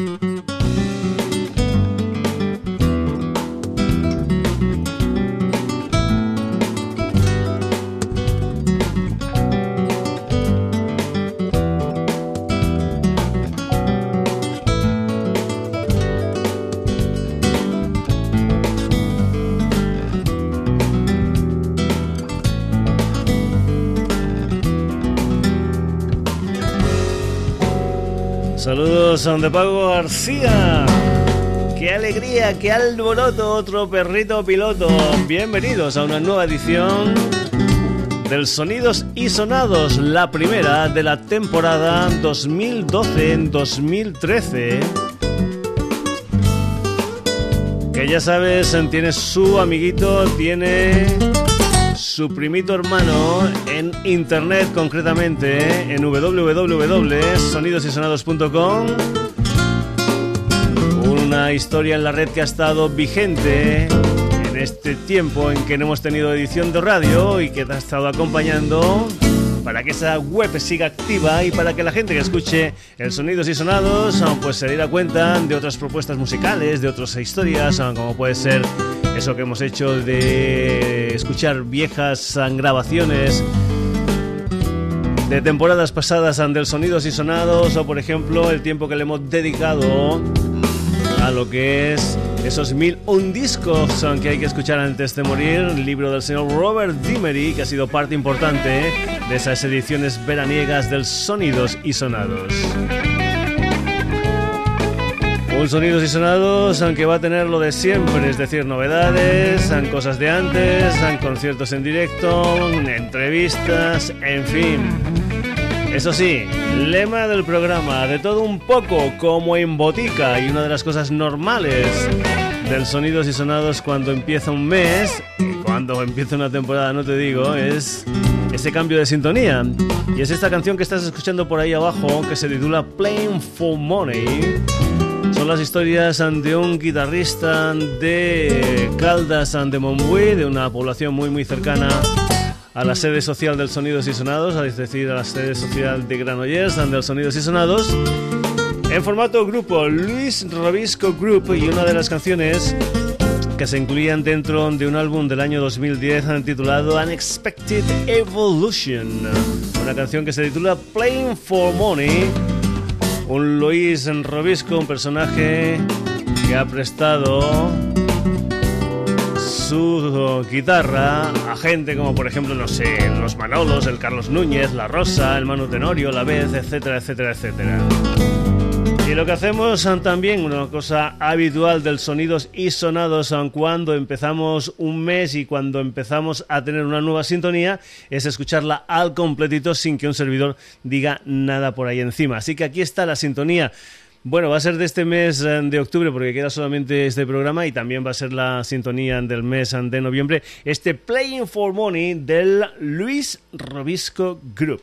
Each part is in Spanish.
Mm-hmm. Saludos de Pago García. ¡Qué alegría, qué alboroto! Otro perrito piloto. Bienvenidos a una nueva edición del Sonidos y Sonados, la primera de la temporada 2012-2013. Que ya sabes, tiene su amiguito, tiene su primito hermano en internet, concretamente en www.sonidosysonados.com. Una historia en la red que ha estado vigente en este tiempo en que no hemos tenido edición de radio y que te ha estado acompañando para que esa web siga activa y para que la gente que escuche el Sonidos y Sonados pues se diera cuenta de otras propuestas musicales, de otras historias, como puede ser eso que hemos hecho de escuchar viejas grabaciones de temporadas pasadas del Sonidos y Sonados o por ejemplo el tiempo que le hemos dedicado a lo que es esos mil un discos que hay que escuchar antes de morir, libro del señor Robert Dimery, que ha sido parte importante de esas ediciones veraniegas del Sonidos y Sonados. Un sonidos y sonados, aunque va a tener lo de siempre, es decir, novedades, cosas de antes, conciertos en directo, entrevistas, en fin. Eso sí, lema del programa, de todo un poco como en botica y una de las cosas normales del sonidos y sonados cuando empieza un mes, cuando empieza una temporada, no te digo, es ese cambio de sintonía. Y es esta canción que estás escuchando por ahí abajo que se titula Playing for Money son las historias de un guitarrista de Caldas de Montbui, de una población muy muy cercana a la sede social del Sonidos y Sonados, es decir, a la sede social de Granollers del Sonidos y Sonados, en formato grupo, Luis Robisco Group y una de las canciones que se incluían dentro de un álbum del año 2010 titulado Unexpected Evolution, una canción que se titula Playing for Money. Un Luis Robisco, un personaje que ha prestado su guitarra a gente como por ejemplo, no sé, los Manolos, el Carlos Núñez, la Rosa, el Manu Tenorio, la Vez, etcétera, etcétera, etcétera. Y lo que hacemos también, una cosa habitual del sonidos y sonados cuando empezamos un mes y cuando empezamos a tener una nueva sintonía, es escucharla al completito sin que un servidor diga nada por ahí encima. Así que aquí está la sintonía. Bueno, va a ser de este mes eh, de octubre porque queda solamente este programa y también va a ser la sintonía del mes de noviembre, este Playing for Money del Luis Robisco Group.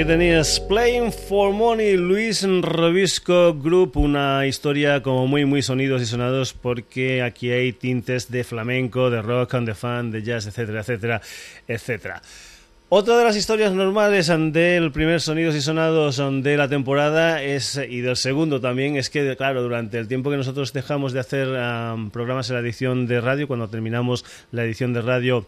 Aquí tenías Playing for Money, Luis Robisco Group, una historia como muy muy sonidos y sonados porque aquí hay tintes de flamenco, de rock, de fan, de jazz, etcétera, etcétera, etcétera. Otra de las historias normales del primer Sonidos y Sonados de la temporada es, y del segundo también, es que, claro, durante el tiempo que nosotros dejamos de hacer programas en la edición de radio, cuando terminamos la edición de radio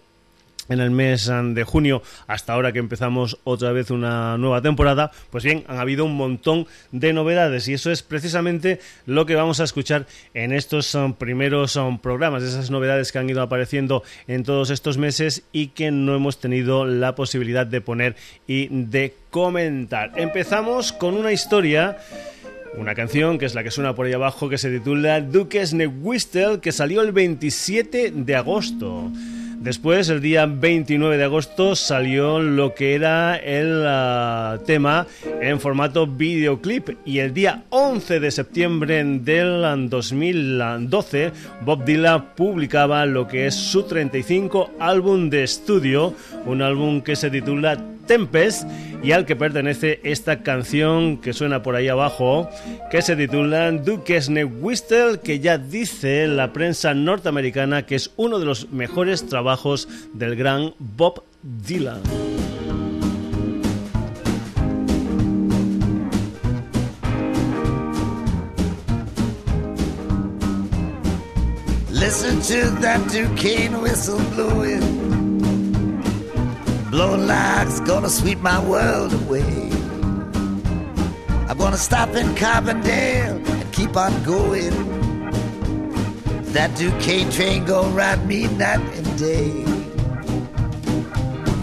en el mes de junio hasta ahora que empezamos otra vez una nueva temporada, pues bien, han habido un montón de novedades y eso es precisamente lo que vamos a escuchar en estos um, primeros um, programas, esas novedades que han ido apareciendo en todos estos meses y que no hemos tenido la posibilidad de poner y de comentar. Empezamos con una historia una canción que es la que suena por ahí abajo que se titula Duques Whistle que salió el 27 de agosto. Después, el día 29 de agosto, salió lo que era el ah, tema en formato videoclip. Y el día 11 de septiembre del 2012, Bob Dylan publicaba lo que es su 35 álbum de estudio, un álbum que se titula Tempest y al que pertenece esta canción que suena por ahí abajo, que se titula Duke's Whistle, que ya dice la prensa norteamericana que es uno de los mejores trabajos del gran Bob Dylan. Listen to that Duquesne whistle blowing. Blowing it's gonna sweep my world away. I'm gonna stop in Carbondale and keep on going. That Duquesne train gonna ride me night and day.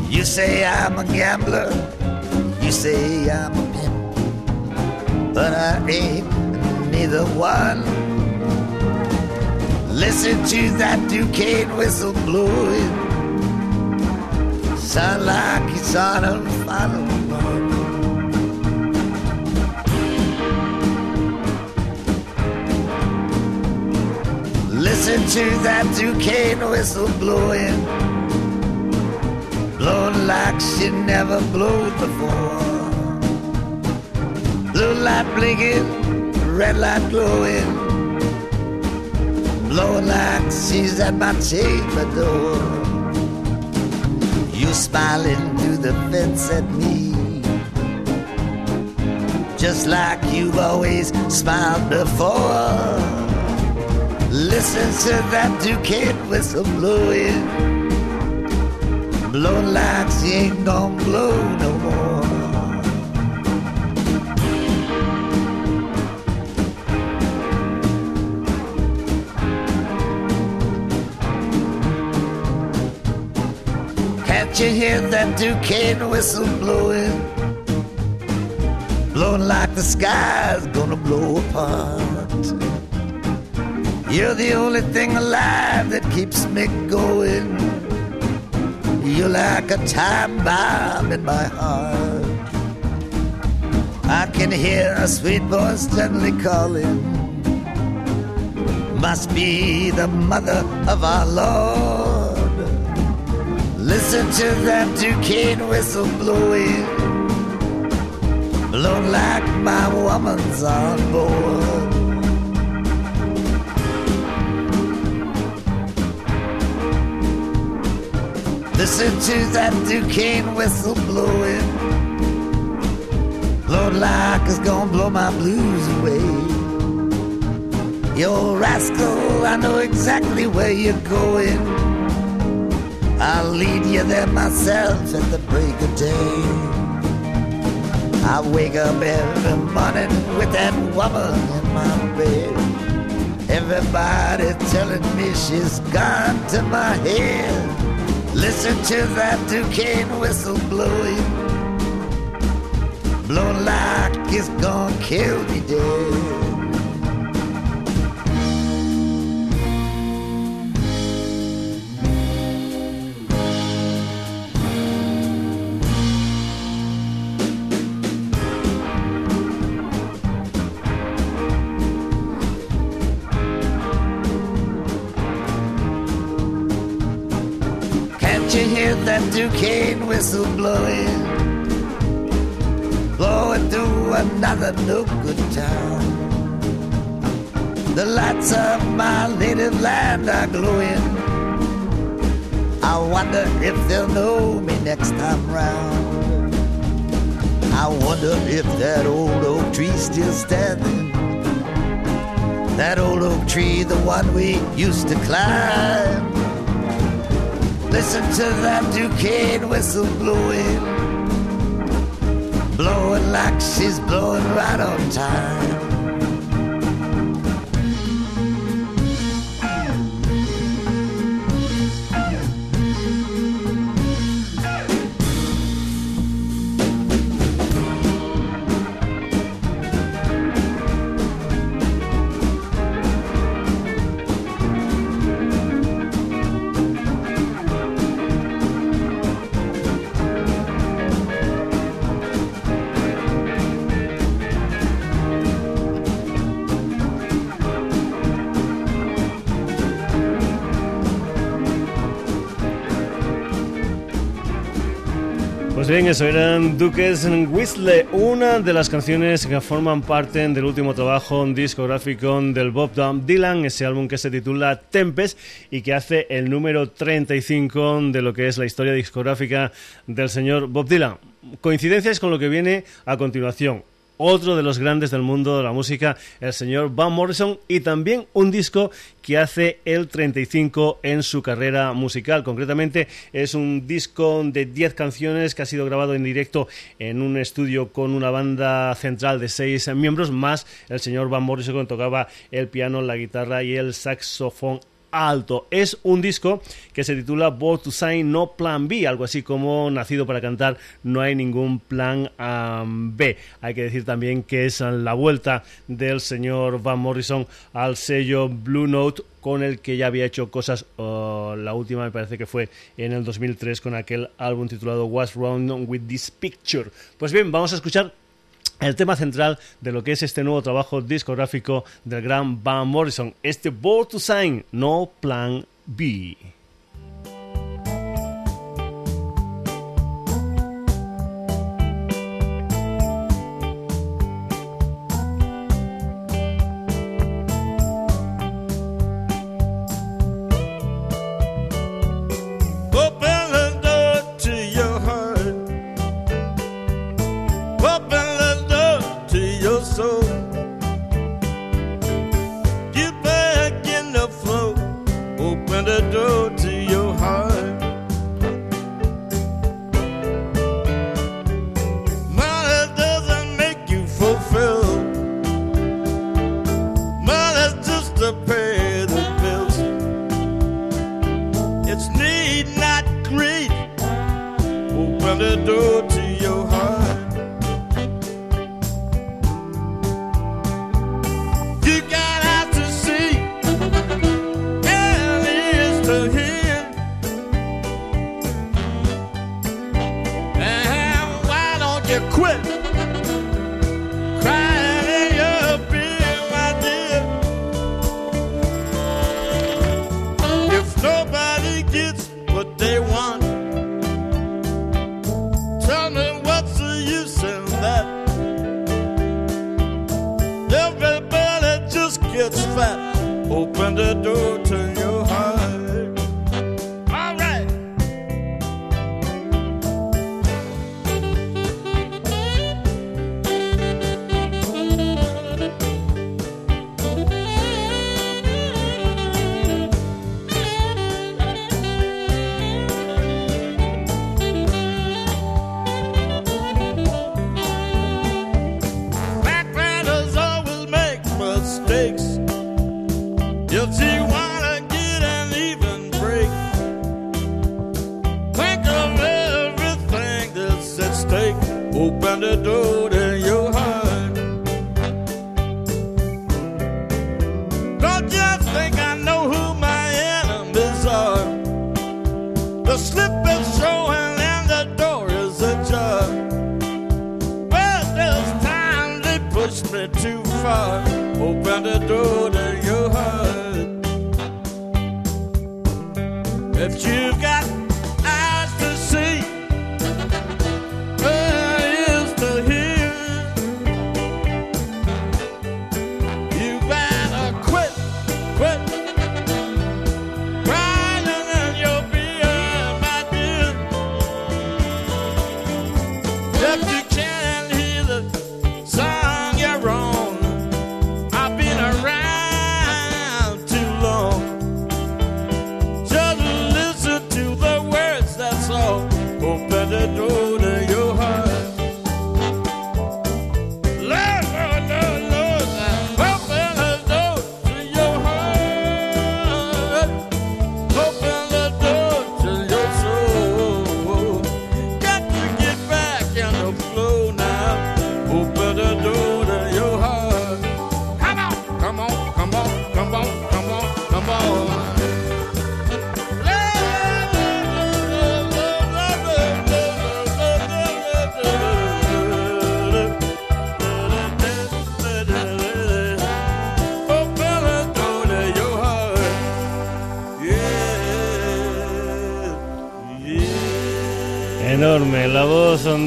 You say I'm a gambler, you say I'm a pimp, but I ain't neither one. Listen to that Duquesne whistle blowing sound like it's on a final Listen to that Duquesne whistle blowing, blowing like she never blew before. Blue light blinking, red light glowing, blowing like she's at my chamber door. Smiling through the fence at me. Just like you've always smiled before. Listen to that Duquesne whistle blowing. Blowing like she ain't gonna blow no more. You hear that Duquesne whistle blowing? Blowing like the sky's gonna blow apart. You're the only thing alive that keeps me going. You're like a time bomb in my heart. I can hear a sweet voice gently calling. Must be the mother of our Lord. Listen to that Duquesne whistle blowing, blowing like my woman's on board. Listen to that Duquesne whistle blowing, blowing like it's gonna blow my blues away. Yo, rascal, I know exactly where you're going. I'll lead you there myself at the break of day. I wake up every morning with that woman in my bed. Everybody telling me she's gone to my head. Listen to that Duquesne whistle blowing, blowing like it's gonna kill me dead. Duquesne whistle blowing, blowing through another no good town. The lights of my native land are glowing. I wonder if they'll know me next time round. I wonder if that old oak tree's still standing. That old oak tree, the one we used to climb. Listen to that Duquesne whistle blowing, blowing like she's blowing right on time. Eso eran Duques Whistle, una de las canciones que forman parte del último trabajo discográfico del Bob Dylan, ese álbum que se titula Tempest y que hace el número 35 de lo que es la historia discográfica del señor Bob Dylan. Coincidencias con lo que viene a continuación otro de los grandes del mundo de la música, el señor Van Morrison, y también un disco que hace el 35 en su carrera musical. Concretamente es un disco de 10 canciones que ha sido grabado en directo en un estudio con una banda central de 6 miembros, más el señor Van Morrison que tocaba el piano, la guitarra y el saxofón alto. Es un disco que se titula Born to Sign No Plan B, algo así como Nacido para cantar, no hay ningún plan B. Hay que decir también que es la vuelta del señor Van Morrison al sello Blue Note con el que ya había hecho cosas, la última me parece que fue en el 2003 con aquel álbum titulado What's Wrong with This Picture. Pues bien, vamos a escuchar el tema central de lo que es este nuevo trabajo discográfico del gran Van Morrison, este Born to Sign, no Plan B.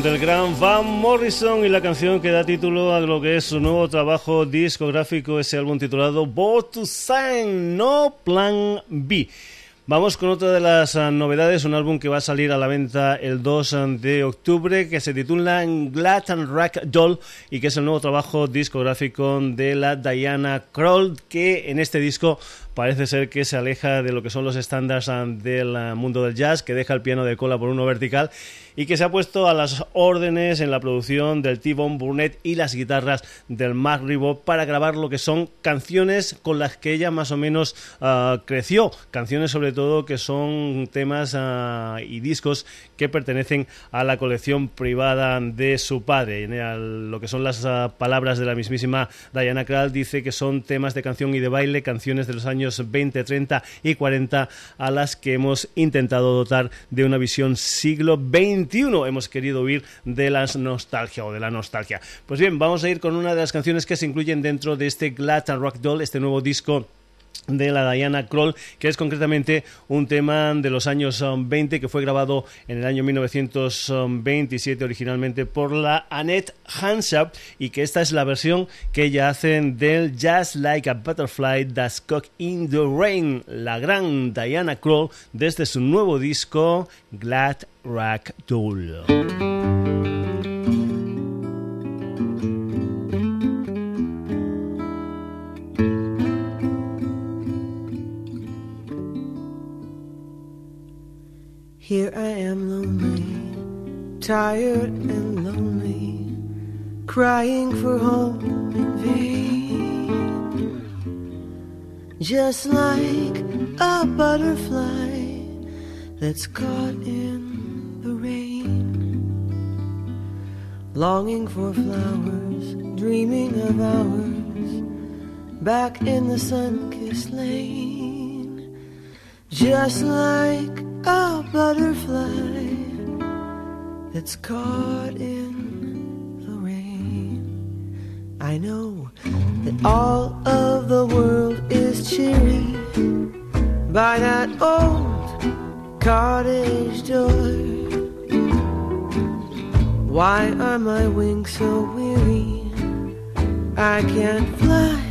del gran Van Morrison y la canción que da título a lo que es su nuevo trabajo discográfico, ese álbum titulado Boat to Sign, No Plan B. Vamos con otra de las ah, novedades, un álbum que va a salir a la venta el 2 ah, de octubre, que se titula Glad and Rack Doll y que es el nuevo trabajo discográfico de la Diana Kroll, que en este disco parece ser que se aleja de lo que son los estándares ah, del mundo del jazz, que deja el piano de cola por uno vertical y que se ha puesto a las órdenes en la producción del T-Bone Burnett y las guitarras del Mark Ribot para grabar lo que son canciones con las que ella más o menos ah, creció, canciones sobre todo que son temas ah, y discos que pertenecen a la colección privada de su padre. lo que son las ah, palabras de la mismísima Diana Krall dice que son temas de canción y de baile, canciones de los años 20, 30 y 40 a las que hemos intentado dotar de una visión siglo XX hemos querido huir de las nostalgia o de la nostalgia. Pues bien, vamos a ir con una de las canciones que se incluyen dentro de este Glad Rock Doll, este nuevo disco de la Diana Kroll, que es concretamente un tema de los años 20 um, que fue grabado en el año 1927 originalmente por la Annette Hansap y que esta es la versión que ella hace del Just Like a Butterfly That's Cock in the Rain, la gran Diana Kroll desde su nuevo disco Glad Rack Tool. Here I am lonely, tired and lonely, crying for home in vain. Just like a butterfly that's caught in the rain, longing for flowers, dreaming of hours back in the sun kissed lane. Just like a butterfly that's caught in the rain. I know that all of the world is cheery by that old cottage door. Why are my wings so weary? I can't fly.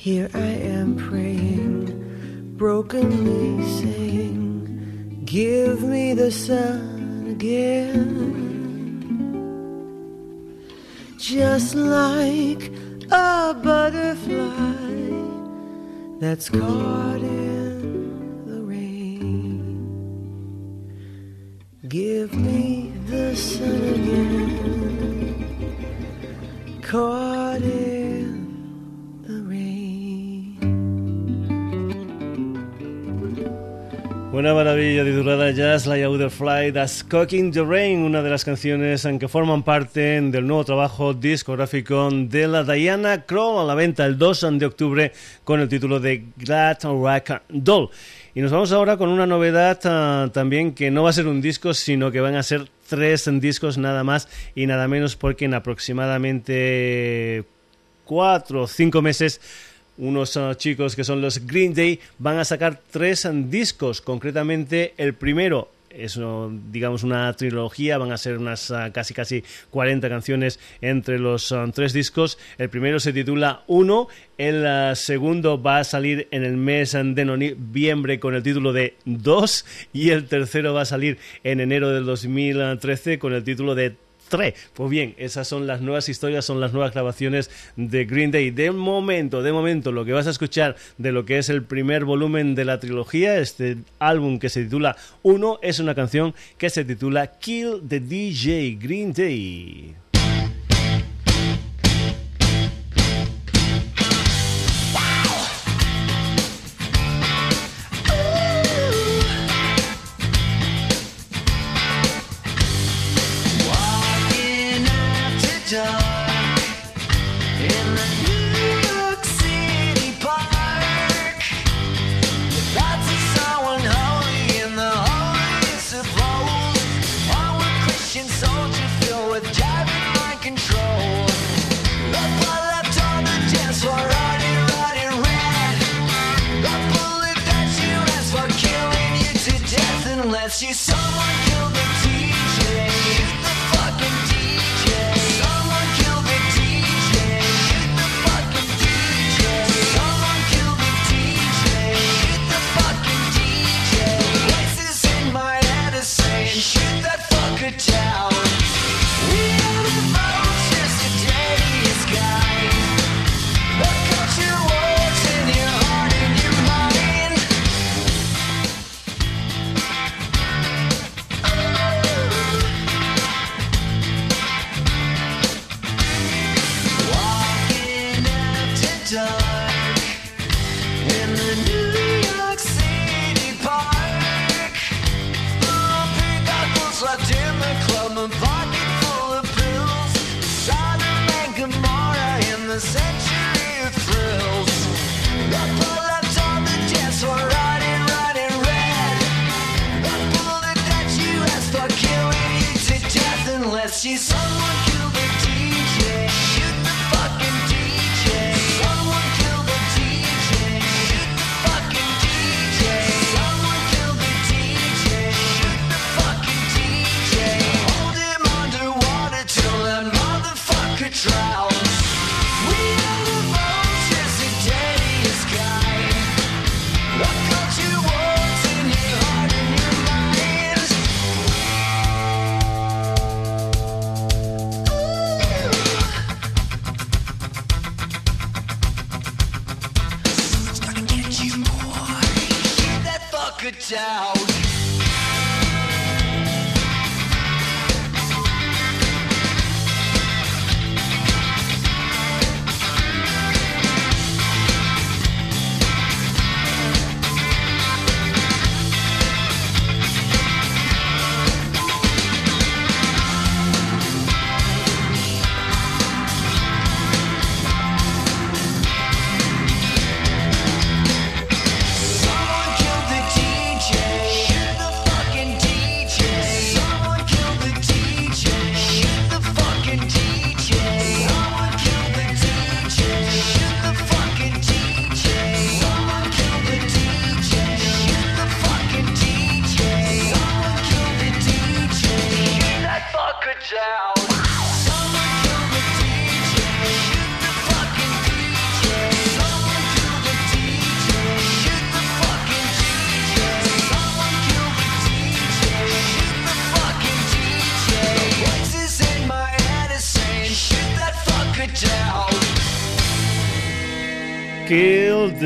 Here I am praying, brokenly saying, Give me the sun again. Just like a butterfly that's caught in the rain. Give me the sun again, caught Una maravilla titulada Just Like a Fly, That's Cooking the Rain, una de las canciones en que forman parte del nuevo trabajo discográfico de la Diana Crow a la venta el 2 de octubre con el título de Glad Rock Doll. Y nos vamos ahora con una novedad uh, también que no va a ser un disco, sino que van a ser tres discos nada más y nada menos porque en aproximadamente cuatro o cinco meses unos uh, chicos que son los Green Day van a sacar tres discos, concretamente el primero es digamos una trilogía, van a ser unas uh, casi casi 40 canciones entre los tres discos. El primero se titula Uno, el segundo va a salir en el mes de noviembre con el título de Dos y el tercero va a salir en enero del 2013 con el título de pues bien, esas son las nuevas historias, son las nuevas grabaciones de Green Day. De momento, de momento, lo que vas a escuchar de lo que es el primer volumen de la trilogía, este álbum que se titula Uno, es una canción que se titula Kill the DJ Green Day.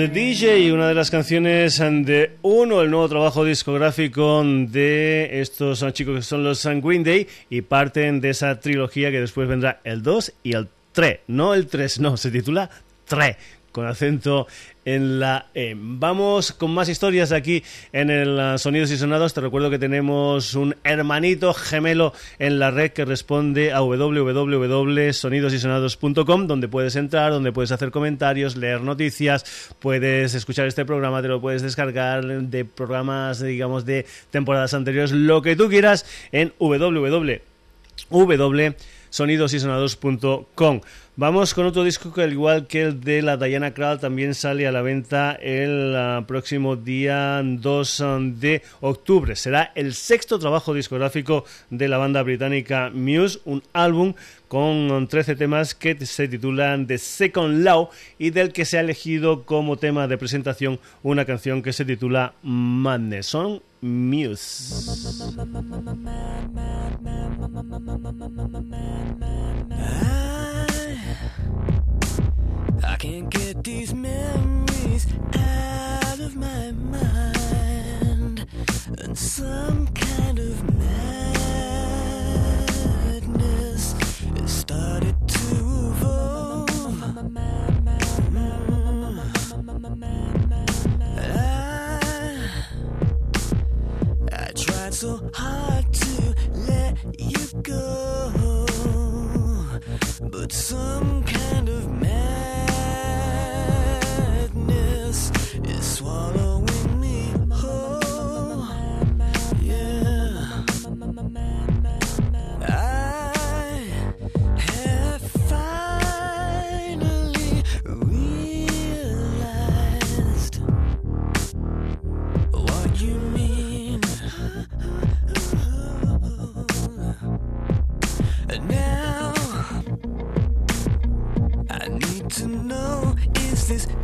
The DJ, una de las canciones de Uno, el nuevo trabajo discográfico de estos chicos que son los Green Day y parten de esa trilogía que después vendrá el 2 y el 3, no el 3, no, se titula 3 con acento en la E. Vamos con más historias aquí en el uh, Sonidos y Sonados. Te recuerdo que tenemos un hermanito gemelo en la red que responde a www.sonidosysonados.com donde puedes entrar, donde puedes hacer comentarios, leer noticias, puedes escuchar este programa, te lo puedes descargar de programas, digamos, de temporadas anteriores, lo que tú quieras en www.sonidosysonados.com. Vamos con otro disco que al igual que el de la Diana Krall también sale a la venta el uh, próximo día 2 um, de octubre. Será el sexto trabajo discográfico de la banda británica Muse, un álbum con 13 temas que se titulan The Second Law y del que se ha elegido como tema de presentación una canción que se titula Madness. Son Muse. Can't get these memories out of my mind, and some kind of madness has started to evolve. I, I tried so hard to let you go but some kind of madness This.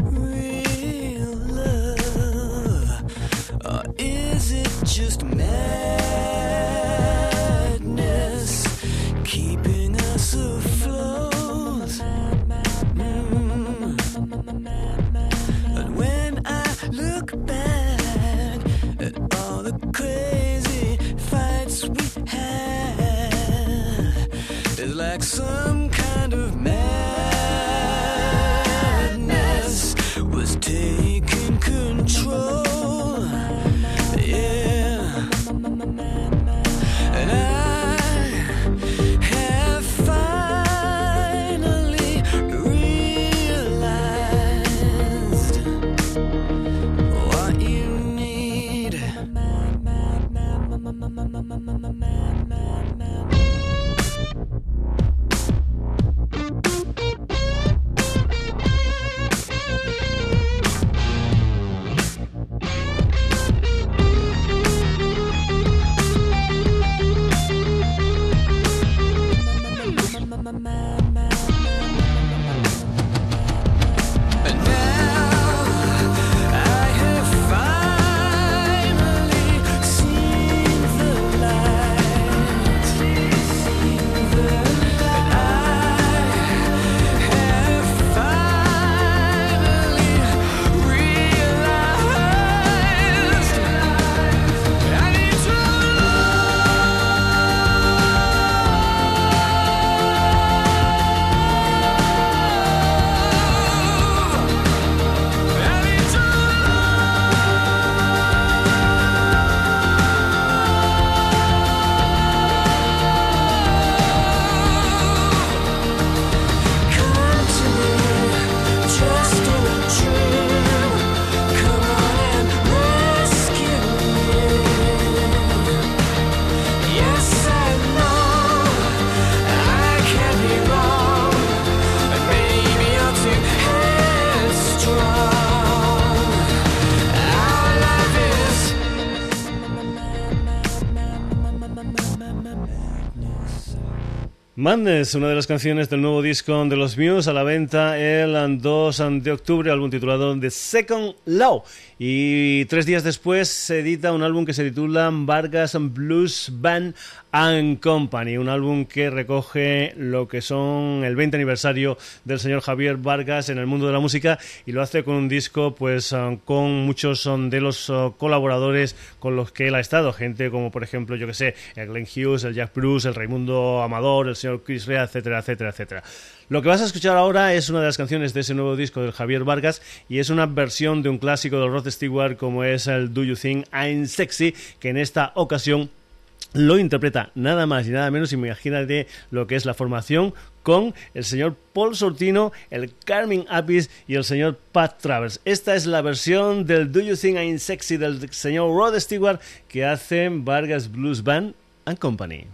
Madness, una de las canciones del nuevo disco de los Muse a la venta el 2 de octubre, álbum titulado The Second Law. Y tres días después se edita un álbum que se titula Vargas Blues Band and Company, un álbum que recoge lo que son el 20 aniversario del señor Javier Vargas en el mundo de la música y lo hace con un disco pues um, con muchos um, de los uh, colaboradores con los que él ha estado, gente como por ejemplo, yo que sé, el Glenn Hughes, el Jack Bruce, el Raimundo Amador, el señor Chris Rea, etcétera, etcétera, etcétera. Lo que vas a escuchar ahora es una de las canciones de ese nuevo disco del Javier Vargas y es una versión de un clásico del Rod Stewart como es el Do You Think I'm Sexy, que en esta ocasión lo interpreta nada más y nada menos, imagínate lo que es la formación con el señor Paul Sortino, el Carmen Apis y el señor Pat Travers. Esta es la versión del Do You Think I'm Sexy del señor Rod Stewart que hace Vargas Blues Band and Company.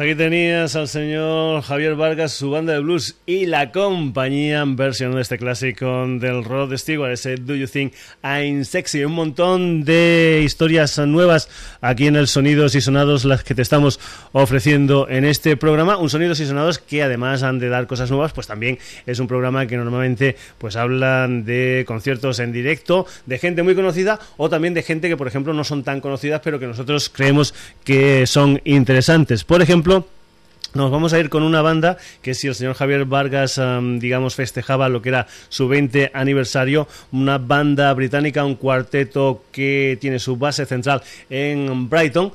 Aquí tenías al señor Javier Vargas, su banda de blues y la compañía versión de este clásico del Rod Stewart, ese Do You Think I'm Sexy. Un montón de historias nuevas aquí en el Sonidos y Sonados, las que te estamos ofreciendo en este programa. Un Sonidos y Sonados que además han de dar cosas nuevas, pues también es un programa que normalmente pues hablan de conciertos en directo, de gente muy conocida o también de gente que, por ejemplo, no son tan conocidas, pero que nosotros creemos que son interesantes. Por ejemplo, nos vamos a ir con una banda que si el señor Javier Vargas, digamos, festejaba lo que era su 20 aniversario, una banda británica, un cuarteto que tiene su base central en Brighton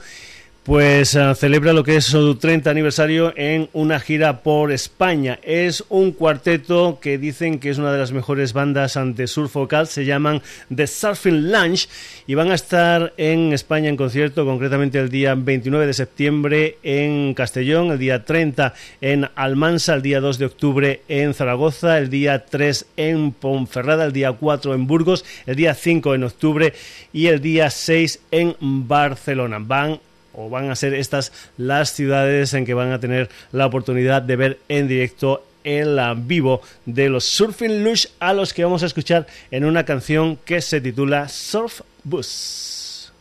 pues uh, celebra lo que es su 30 aniversario en una gira por España. Es un cuarteto que dicen que es una de las mejores bandas ante surf vocal, se llaman The Surfing Lunch y van a estar en España en concierto, concretamente el día 29 de septiembre en Castellón, el día 30 en Almansa, el día 2 de octubre en Zaragoza, el día 3 en Ponferrada, el día 4 en Burgos, el día 5 en octubre y el día 6 en Barcelona. Van o van a ser estas las ciudades en que van a tener la oportunidad de ver en directo el vivo de los Surfing Lush a los que vamos a escuchar en una canción que se titula Surf Bus.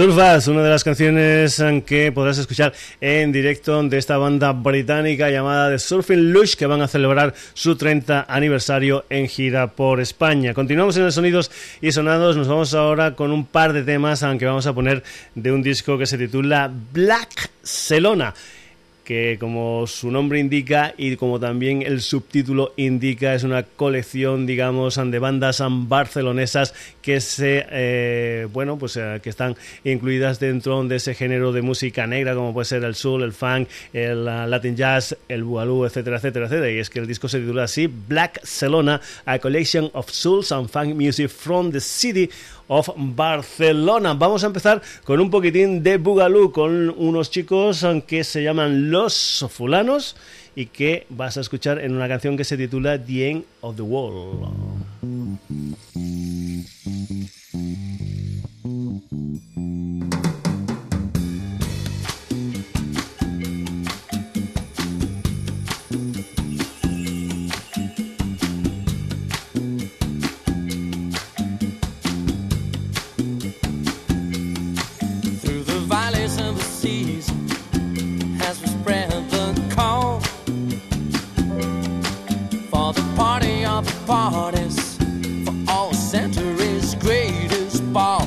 Surfas, una de las canciones que podrás escuchar en directo de esta banda británica llamada The Surfing Lush que van a celebrar su 30 aniversario en gira por España. Continuamos en el Sonidos y Sonados, nos vamos ahora con un par de temas aunque vamos a poner de un disco que se titula Black Celona que como su nombre indica y como también el subtítulo indica es una colección digamos de bandas barcelonesas que se eh, bueno pues eh, que están incluidas dentro de ese género de música negra como puede ser el soul el funk el uh, latin jazz el boogaloo etcétera etcétera etcétera. Y es que el disco se titula así Black Celona a collection of souls and funk music from the city of Barcelona. Vamos a empezar con un poquitín de Boogaloo con unos chicos que se llaman Los Fulanos y que vas a escuchar en una canción que se titula The End of the World. Parties for all centuries' greatest ball.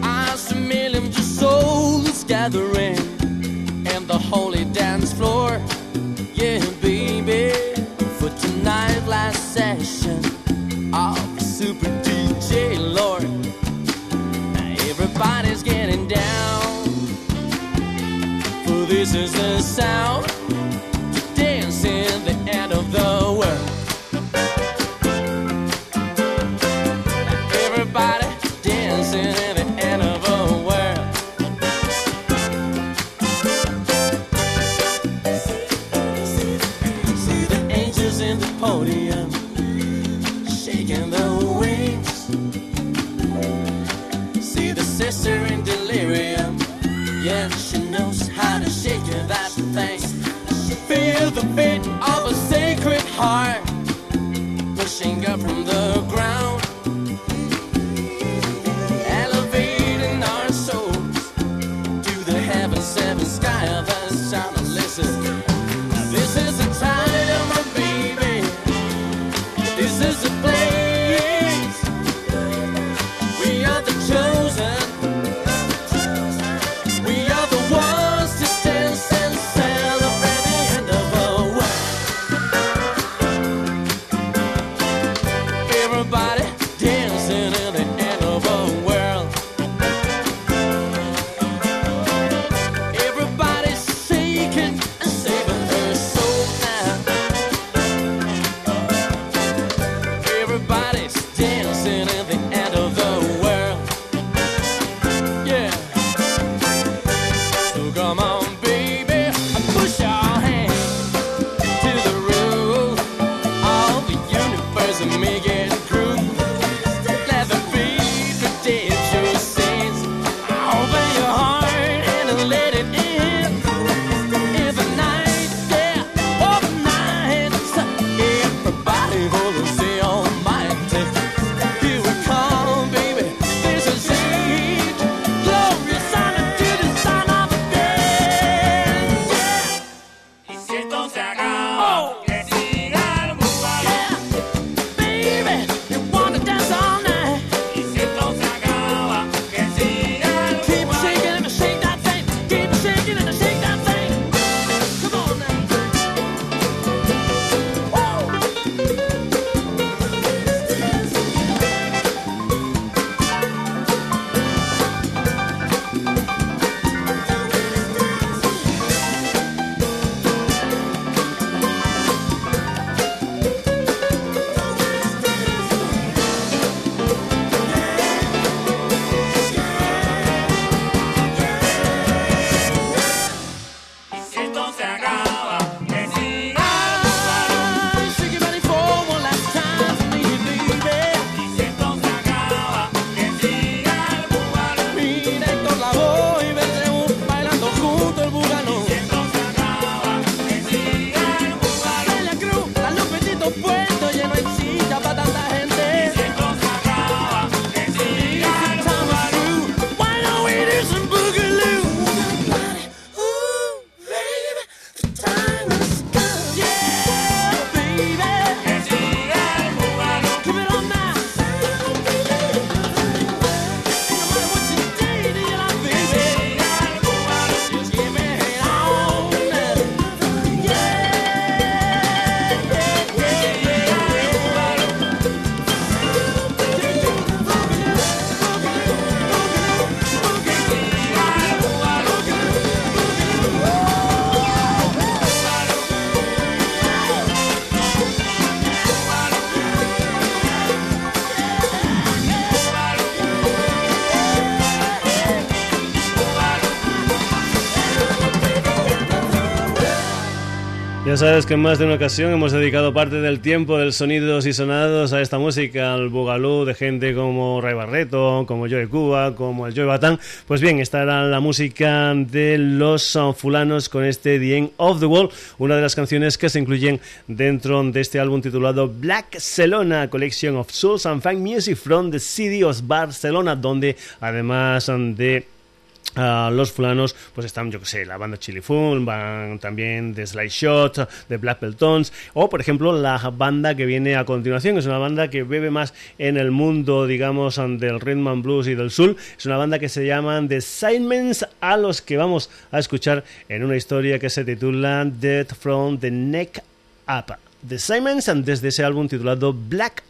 I see millions of souls gathering in the holy dance floor. Yeah, baby, for tonight's last session of Super DJ Lord. Now everybody's getting down, for this is the sound to dance in the end of the world. Ya sabes que en más de una ocasión hemos dedicado parte del tiempo del sonidos y sonados a esta música, al bugalú de gente como Ray Barreto, como Joe Cuba, como el Joe Batán. Pues bien, esta la música de los fulanos con este The End of the World, una de las canciones que se incluyen dentro de este álbum titulado Black Celona Collection of Souls and Funk Music from the City of Barcelona, donde además de los fulanos pues están yo que sé la banda Chili Fun van también de Slice Shot de Black Peltons o por ejemplo la banda que viene a continuación es una banda que bebe más en el mundo digamos del rhythm and blues y del soul. Es una banda que se llama The Simons a los que vamos a escuchar en una historia que se titula Death from the Neck Up. The Simons desde ese álbum titulado Black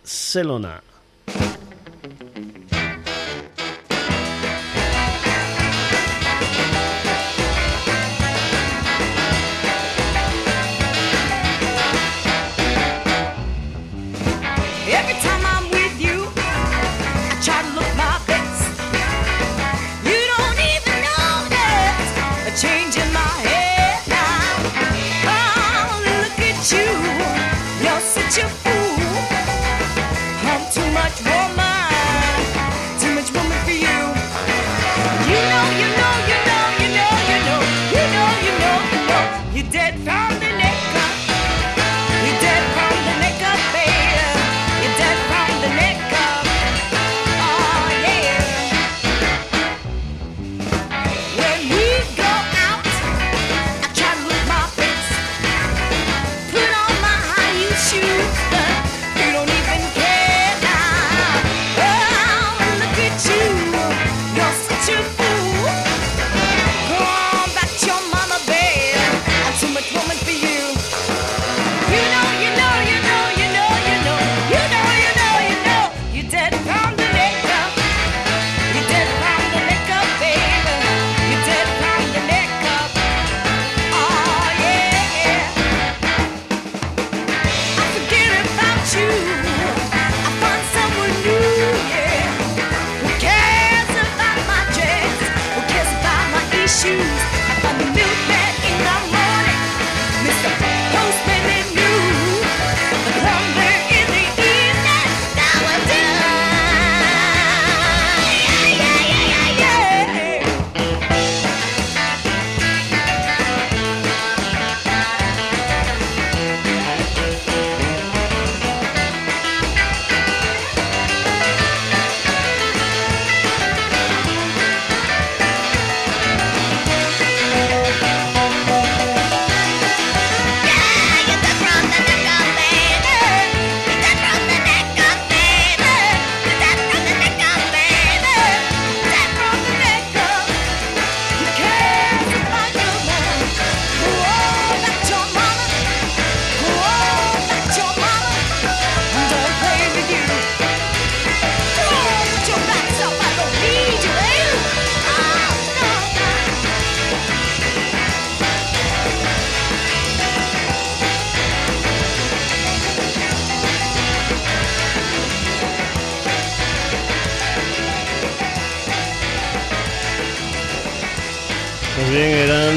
Celona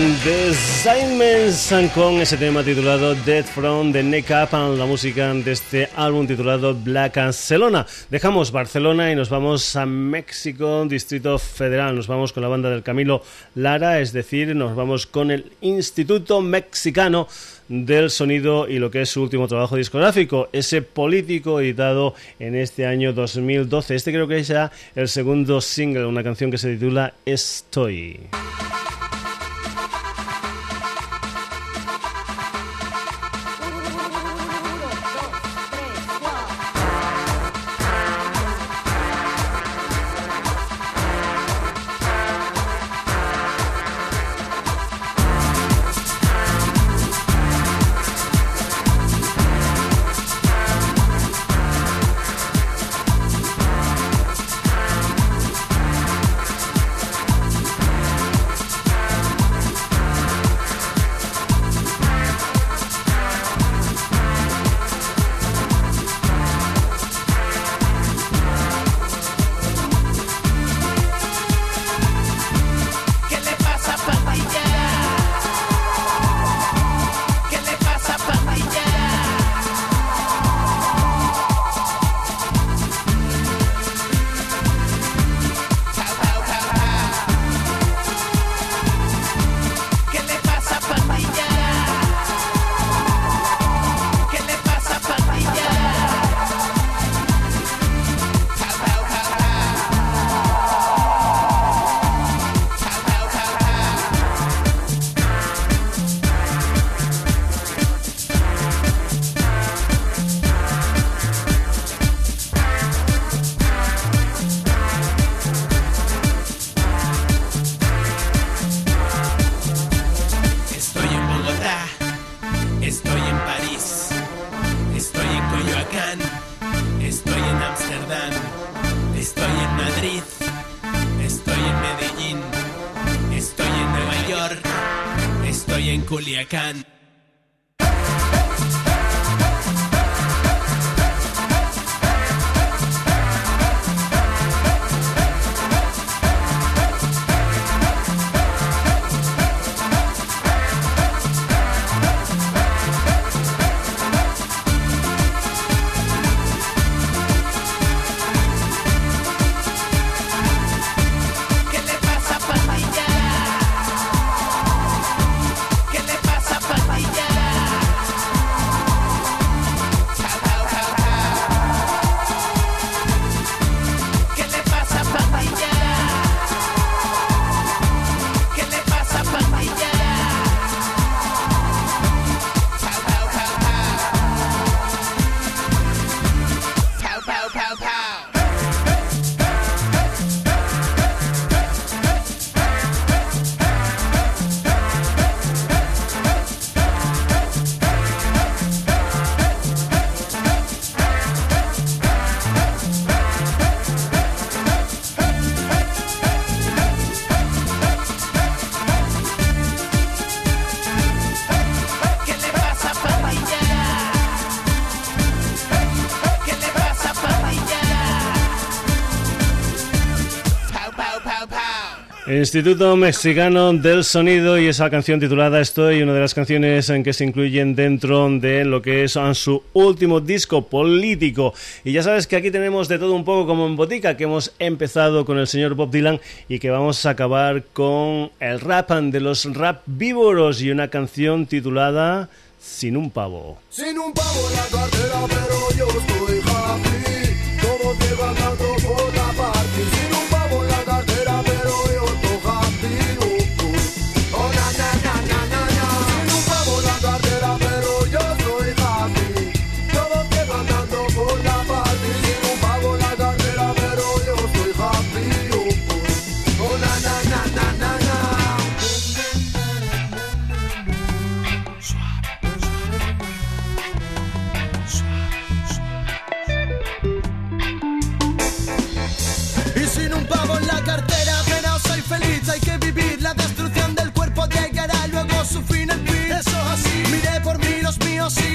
con ese tema titulado Dead from the Neck Up, la música de este álbum titulado Black Barcelona. Dejamos Barcelona y nos vamos a México, Distrito Federal. Nos vamos con la banda del Camilo Lara, es decir, nos vamos con el Instituto Mexicano del Sonido y lo que es su último trabajo discográfico, ese político editado en este año 2012. Este creo que es ya el segundo single, una canción que se titula Estoy. En Instituto Mexicano del Sonido y esa canción titulada Estoy, una de las canciones en que se incluyen dentro de lo que es su último disco político. Y ya sabes que aquí tenemos de todo un poco como en botica, que hemos empezado con el señor Bob Dylan y que vamos a acabar con el rap de los rap vívoros y una canción titulada Sin un pavo. Sin un pavo en la cartera, pero yo estoy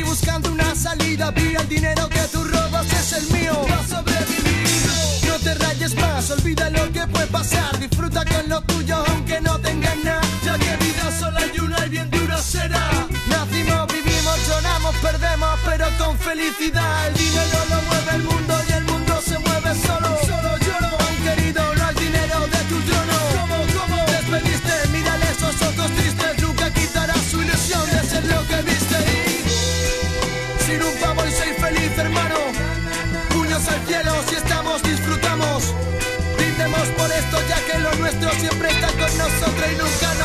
buscando una salida. Vi el dinero que tú robas es el mío. Va a sobrevivir. No te rayes más, olvida lo que puede pasar. Disfruta con lo tuyo, aunque no tengas nada. Ya que vida solo hay una y bien dura será. Nacimos, vivimos, lloramos, perdemos, pero con felicidad. El dinero lo mueve el mundo nosotros y nunca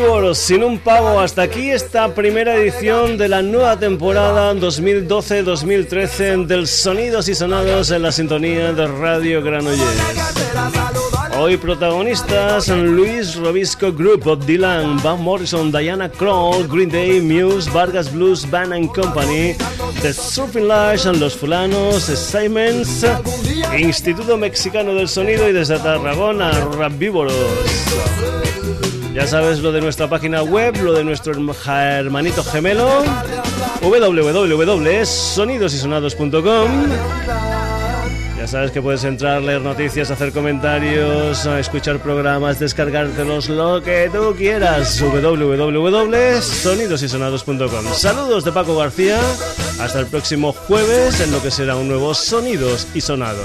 Vívoros sin un pavo. Hasta aquí esta primera edición de la nueva temporada 2012-2013 del Sonidos y Sonados en la sintonía de Radio Granollers. Hoy protagonistas Luis Robisco Group, Dylan, Van Morrison, Diana Kroll, Green Day, Muse, Vargas Blues Band and Company, The Surfing Lash, Los Fulanos, Simons, Instituto Mexicano del Sonido y desde Tarragona, Rap Vívoros. Ya sabes lo de nuestra página web, lo de nuestro herma- hermanito gemelo, www.sonidosysonados.com. Ya sabes que puedes entrar, leer noticias, hacer comentarios, escuchar programas, descargártelos, lo que tú quieras. www.sonidosysonados.com. Saludos de Paco García. Hasta el próximo jueves en lo que será un nuevo Sonidos y Sonados.